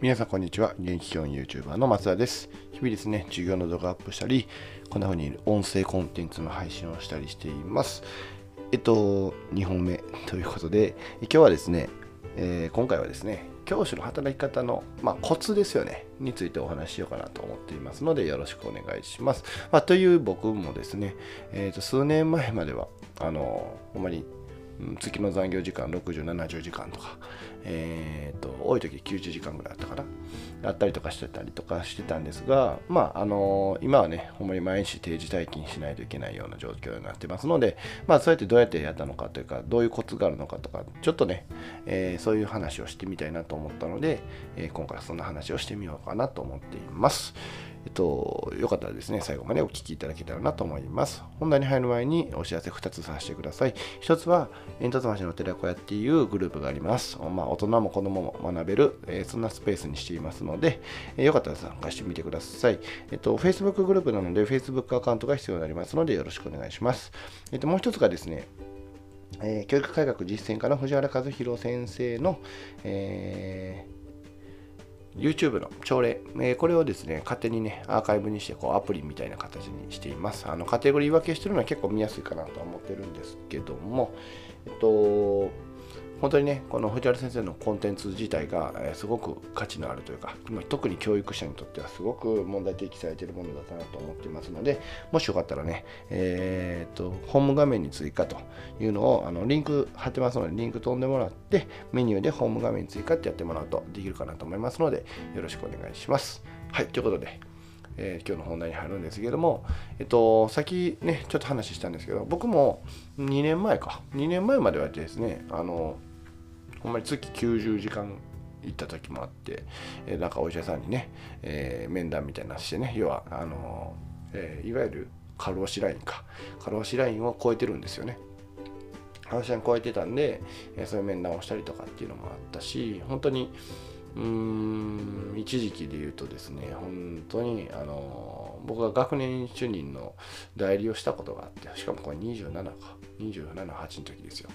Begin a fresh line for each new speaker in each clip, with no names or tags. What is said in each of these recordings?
皆さんこんにちは。現役教員 YouTuber の松田です。日々ですね、授業の動画アップしたり、こんな風に音声コンテンツの配信をしたりしています。えっと、2本目 ということで、今日はですね、えー、今回はですね、教師の働き方の、まあ、コツですよね、についてお話ししようかなと思っていますので、よろしくお願いします。まあ、という僕もですね、えー、と数年前までは、あの、ほんまに月の残業時間60、70時間とか、えーと、多い時90時間ぐらいあったかなあったりとかしてたりとかしてたんですが、まああの、今はねほんまに毎日定時退勤しないといけないような状況になってますので、まあ、そうやってどうやってやったのかというかどういうコツがあるのかとかちょっとね、えー、そういう話をしてみたいなと思ったので、えー、今回はそんな話をしてみようかなと思っています。えっと、よかったらですね、最後までお聞きいただけたらなと思います。本題に入る前にお知らせ2つさせてください。1つは、煙突橋の寺子屋っていうグループがあります。まあ、大人も子供も学べる、えー、そんなスペースにしていますので、えー、よかったら参加してみてください。えっと、Facebook グループなので、Facebook アカウントが必要になりますので、よろしくお願いします。えっと、もう1つがですね、えー、教育改革実践家の藤原和弘先生の、えー YouTube の朝礼、えー、これをですね、勝手にね、アーカイブにして、こう、アプリみたいな形にしています。あの、カテゴリー分けしてるのは結構見やすいかなと思ってるんですけども、えっと、本当にね、この藤原先生のコンテンツ自体が、え、すごく価値のあるというか、特に教育者にとってはすごく問題提起されているものだったなと思っていますので、もしよかったらね、えー、っと、ホーム画面に追加というのを、あのリンク貼ってますので、リンク飛んでもらって、メニューでホーム画面に追加ってやってもらうとできるかなと思いますので、よろしくお願いします。はい、ということで、えー、今日の本題に入るんですけども、えっと、先ね、ちょっと話したんですけど、僕も2年前か、2年前まではですね、あの、ほんまに月90時間行った時もあって、えー、なんかお医者さんにね、えー、面談みたいなしてね要はあのー、えー、いわゆる過労死ラインか。過労死ラインを超えてるんですよね。過労死ライン超えてたんで、え、そういう面談をしたりとかっていうのもあったし本当にうーん一時期で言うとですね本当にあの僕が学年主任の代理をしたことがあってしかもこれ27か27、8の時ですよ、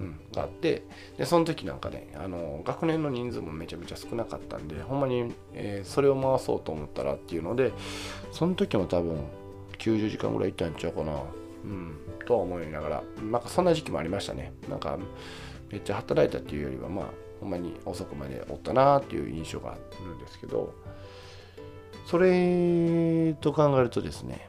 うん、があってでその時なんかねあの学年の人数もめちゃめちゃ少なかったんでほんまに、えー、それを回そうと思ったらっていうのでその時も多分90時間ぐらい行ったんちゃうかなうんとは思いながらなんかそんな時期もありましたね。なんかめっちゃ働いたっていうよりはまあほんまに遅くまでおったなっていう印象があるんですけどそれと考えるとですね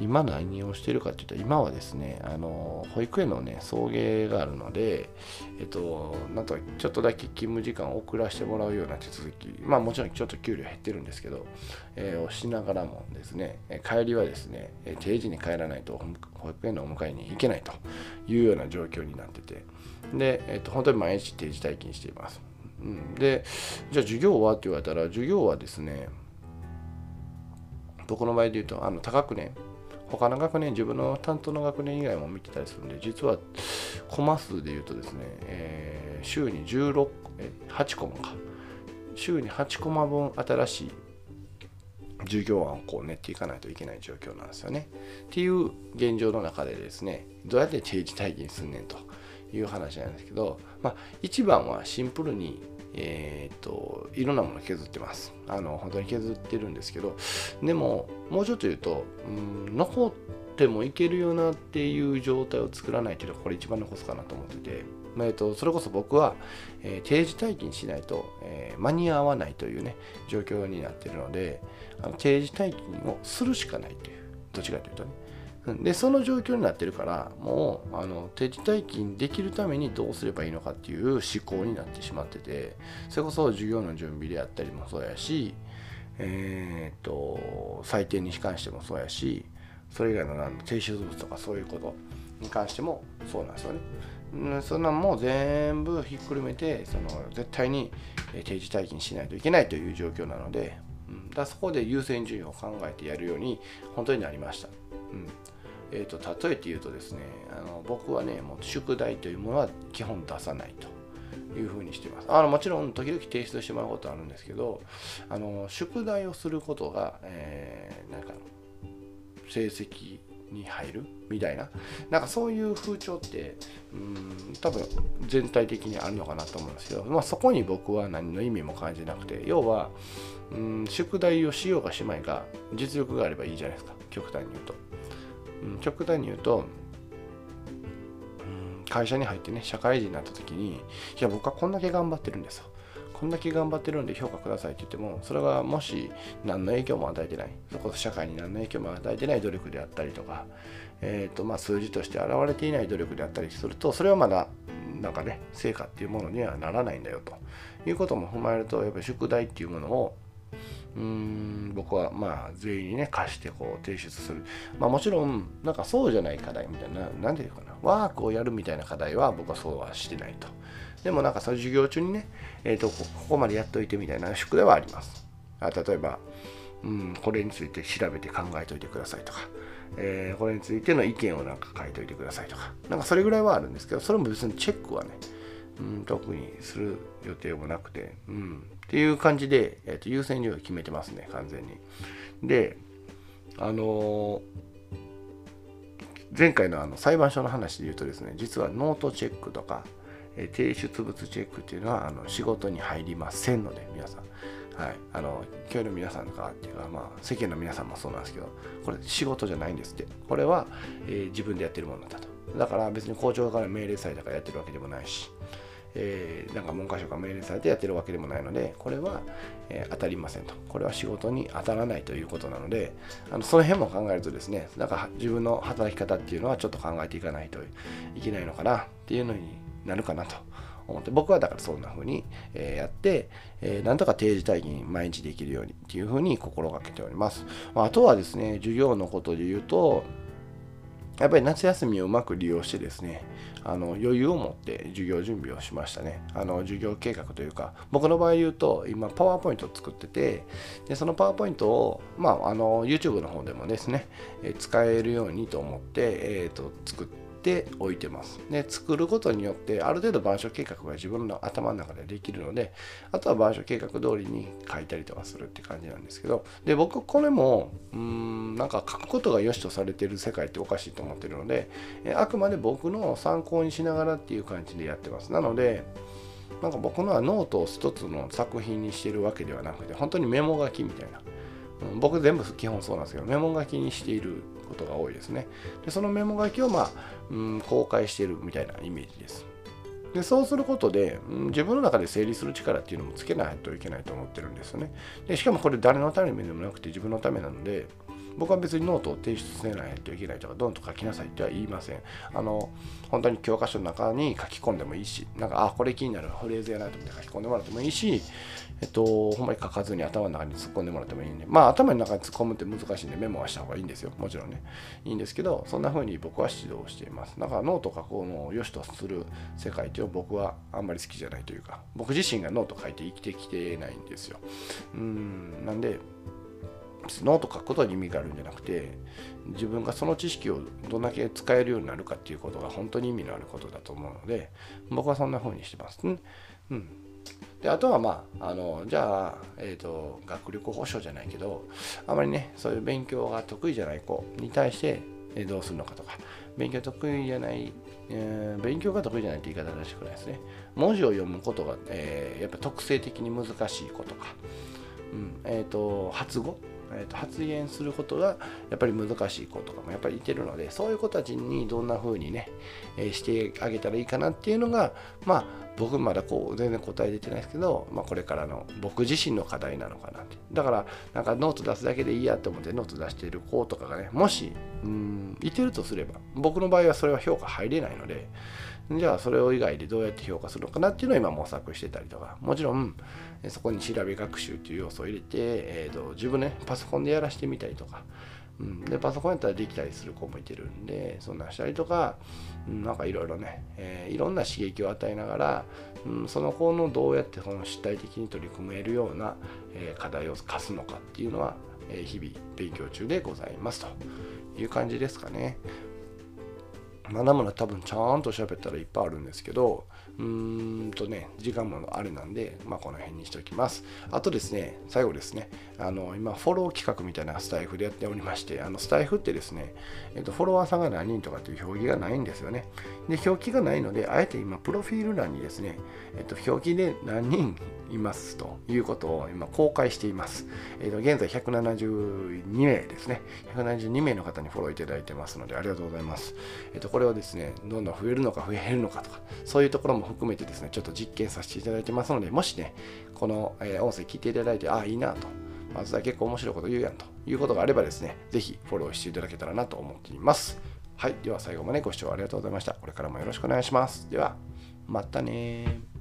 今何をしてるかっていうと今はですねあの保育園のね送迎があるのでえっとなんとちょっとだけ勤務時間を遅らせてもらうような手続きまあもちろんちょっと給料減ってるんですけど、えー、をしながらもですね帰りはですね定時に帰らないと保育園のお迎えに行けないというような状況になっててで、えっと、本当に毎日定時退勤しています、うん、でじゃあ授業は？って言われたら授業はですね僕の場合で言うとあの高くね他の学年、自分の担当の学年以外も見てたりするんで、実はコマ数で言うとですね、えー、週に16、え8コマか。週に8コマ分新しい授業案をこう練っていかないといけない状況なんですよね。っていう現状の中でですね、どうやって定時退勤すんねんという話なんですけど、まあ、一番はシンプルにえー、っといろんなもの削ってます。あの本当に削ってるんですけどでももうちょっと言うと、うん、残ってもいけるよなっていう状態を作らないというのがこれ一番残すかなと思ってて、まあ、えっと、それこそ僕は、えー、定時退勤しないと、えー、間に合わないというね状況になってるのであの定時退勤をするしかないというどっちかというとね。でその状況になってるからもうあの定時退勤できるためにどうすればいいのかっていう思考になってしまっててそれこそ授業の準備であったりもそうやしえっ、と採点に関してもそうやしそれ以外の何提出物とかそういうことに関してもそうなんですよね。そんなんも全部ひっくるめてその絶対に定時退勤しないといけないという状況なので、うん、だそこで優先順位を考えてやるように本当になりました。うんえーと、例えて言うとですねあの僕はねもう宿題というものは基本出さないと。いうふうにしています。あのもちろん時々提出してもらうことはあるんですけどあの宿題をすることが、えー、なんか成績に入るみたいな。なんかそういう風潮ってうん多分全体的にあるのかなと思うんですけど、まあ、そこに僕は何の意味も感じなくて要はうん宿題をしようがしまいが実力があればいいじゃないですか。極端に言うと、うん、極端に言うと会社に入ってね社会人になった時にいや僕はこんだけ頑張ってるんですよ。こんだけ頑張ってるんで評価くださいって言ってもそれがもし何の影響も与えてない。そこ社会に何の影響も与えてない努力であったりとか、えーとまあ、数字として現れていない努力であったりするとそれはまだなんかね成果っていうものにはならないんだよと。いうことも踏まえるとやっぱり宿題っていうものをうーん僕はまあ全員にね貸してこう提出する。まあもちろんなんかそうじゃない課題みたいな何て言うかなワークをやるみたいな課題は僕はそうはしてないと。でもなんかその授業中にね、えーと、ここまでやっといてみたいな宿題はあります。あ例えば、うん、これについて調べて考えといてくださいとか。えー、これについての意見をなんか書いといてくださいとか、なんかそれぐらいはあるんですけど、それも別にチェックはね、うん、特にする予定もなくて、うん、っていう感じで、えー、と優先順位を決めてますね、完全に。で、あの、前回のあの裁判所の話で言うとですね、実はノートチェックとか、え、提出物チェックっていうのはあの仕事に入りませんので、皆さん。はい、あの今日の皆さんとかっていうか、まあ、世間の皆さんもそうなんですけどこれ仕事じゃないんですってこれは、えー、自分でやってるものだとだから別に校長から命令されたからやってるわけでもないし、えー、なんか文科省が命令されてやってるわけでもないのでこれは、えー、当たりませんとこれは仕事に当たらないということなのであのその辺も考えるとですねなんか自分の働き方っていうのはちょっと考えていかないといけないのかなっていうのになるかなと思って僕はだからそんな風に、えやって、えなんとか定時退勤毎日できるようにっていう風に心がけております。まあ、とはですね、授業のことで言うと、やっぱり夏休みをうまく利用してですね、あの余裕を持って授業準備をしましたね。あの授業計画というか、僕の場合言うと、今、パワーポイントを作ってて、でそのパワーポイントを、まあ、あの YouTube の方でもですね、え使えるようにと思って、えーと作って、ておいてます。で、作ることによって、ある程度板書計画が自分の頭の中でできるので、あとは板書計画通りに書いたりとかするって感じなんですけど、で、僕、これも、うん、なんか書くことが良しとされてる世界っておかしいと思ってるので、あくまで僕の参考にしながらっていう感じでやってます。なので、なんか僕のはノートを一つの作品にしてるわけではなくて、本当にメモ書きみたいな。僕全部基本そうなんですけど、メモ書きにしていることが多いですね。でそのメモ書きを、まあ、うん、公開しているみたいなイメージです。でそうすることで、うん、自分の中で整理する力っていうのもつけないといけないと思ってるんですよね。でしかもこれ誰のためでもなくて自分のためなので、僕は別にノートを提出せないといけないとか、どんと書きなさいっては言いません。あの、本当に教科書の中に書き込んでもいいし、なんか、あ、これ気になるフレーズやなと思って書き込んでもらってもいいし、えっと、ほんまに書かずに頭の中に突っ込んでもらってもいいんで、まあ頭の中に突っ込むって難しいんでメモはした方がいいんですよ。もちろんね。いいんですけど、そんな風に僕は指導しています。だからノート書くのを良しとする世界っていうのは僕はあんまり好きじゃないというか、僕自身がノート書いて生きてきてないんですよ。うん、なんで、ノート書くことに意味があるんじゃなくて自分がその知識をどんだけ使えるようになるかっていうことが本当に意味のあることだと思うので僕はそんな風にしてます。ね。うん、であとはまああのじゃあ、えーと、学力保障じゃないけどあまりねそういう勉強が得意じゃない子に対してどうするのかとか勉強得意じゃない、えー、勉強が得意じゃないって言い方らしくないですね。文字を読むことが、えー、やっぱ特性的に難しい子とか、うん。えーと発語えー、と発言することがやっぱり難しい子とかもやっぱりいてるのでそういう子たちにどんな風にね、えー、してあげたらいいかなっていうのがまあ僕まだこう全然答え出てないですけど、まあ、これからの僕自身の課題なのかなって。だからなんかノート出すだけでいいやと思ってノート出してる子とかがねもしうんいてるとすれば僕の場合はそれは評価入れないのでじゃあそれを以外でどうやって評価するのかなっていうのを今模索してたりとか。もちろんそこに調べ学習っていう要素を入れて、えーと、自分ねパソコンでやらしてみたりとか、うん、でパソコンやったらできたりする子もいてるんでそんなしたりとか、うん、なんかいろいろね、えー、いろんな刺激を与えながら、うん、その子のどうやってその主体的に取り組めるような、えー、課題を課すのかっていうのは、えー、日々勉強中でございますという感じですかね。まだまだ多分ちゃんと喋ったらいっぱいあるんですけど、うーんとね、時間もあれなんで、まあ、この辺にしておきます。あとですね、最後ですね、あの今、フォロー企画みたいなスタイフでやっておりまして、あのスタイフってですね、えっと、フォロワーさんが何人とかっていう表記がないんですよね。で、表記がないので、あえて今、プロフィール欄にですね、えっと、表記で何人いますということを今公開しています。えっと、現在172名ですね。172名の方にフォローいただいてますので、ありがとうございます。えっと、これをですね、どんどん増えるのか増えるのかとか、そういうところも含めてですね、ちょっと実験させていただいてますので、もしね、この、え音声聞いていただいて、ああ、いいなと、まずは結構面白いこと言うやんということがあればですね、ぜひフォローしていただけたらなと思っています。はい。では最後までご視聴ありがとうございました。これからもよろしくお願いします。では、またね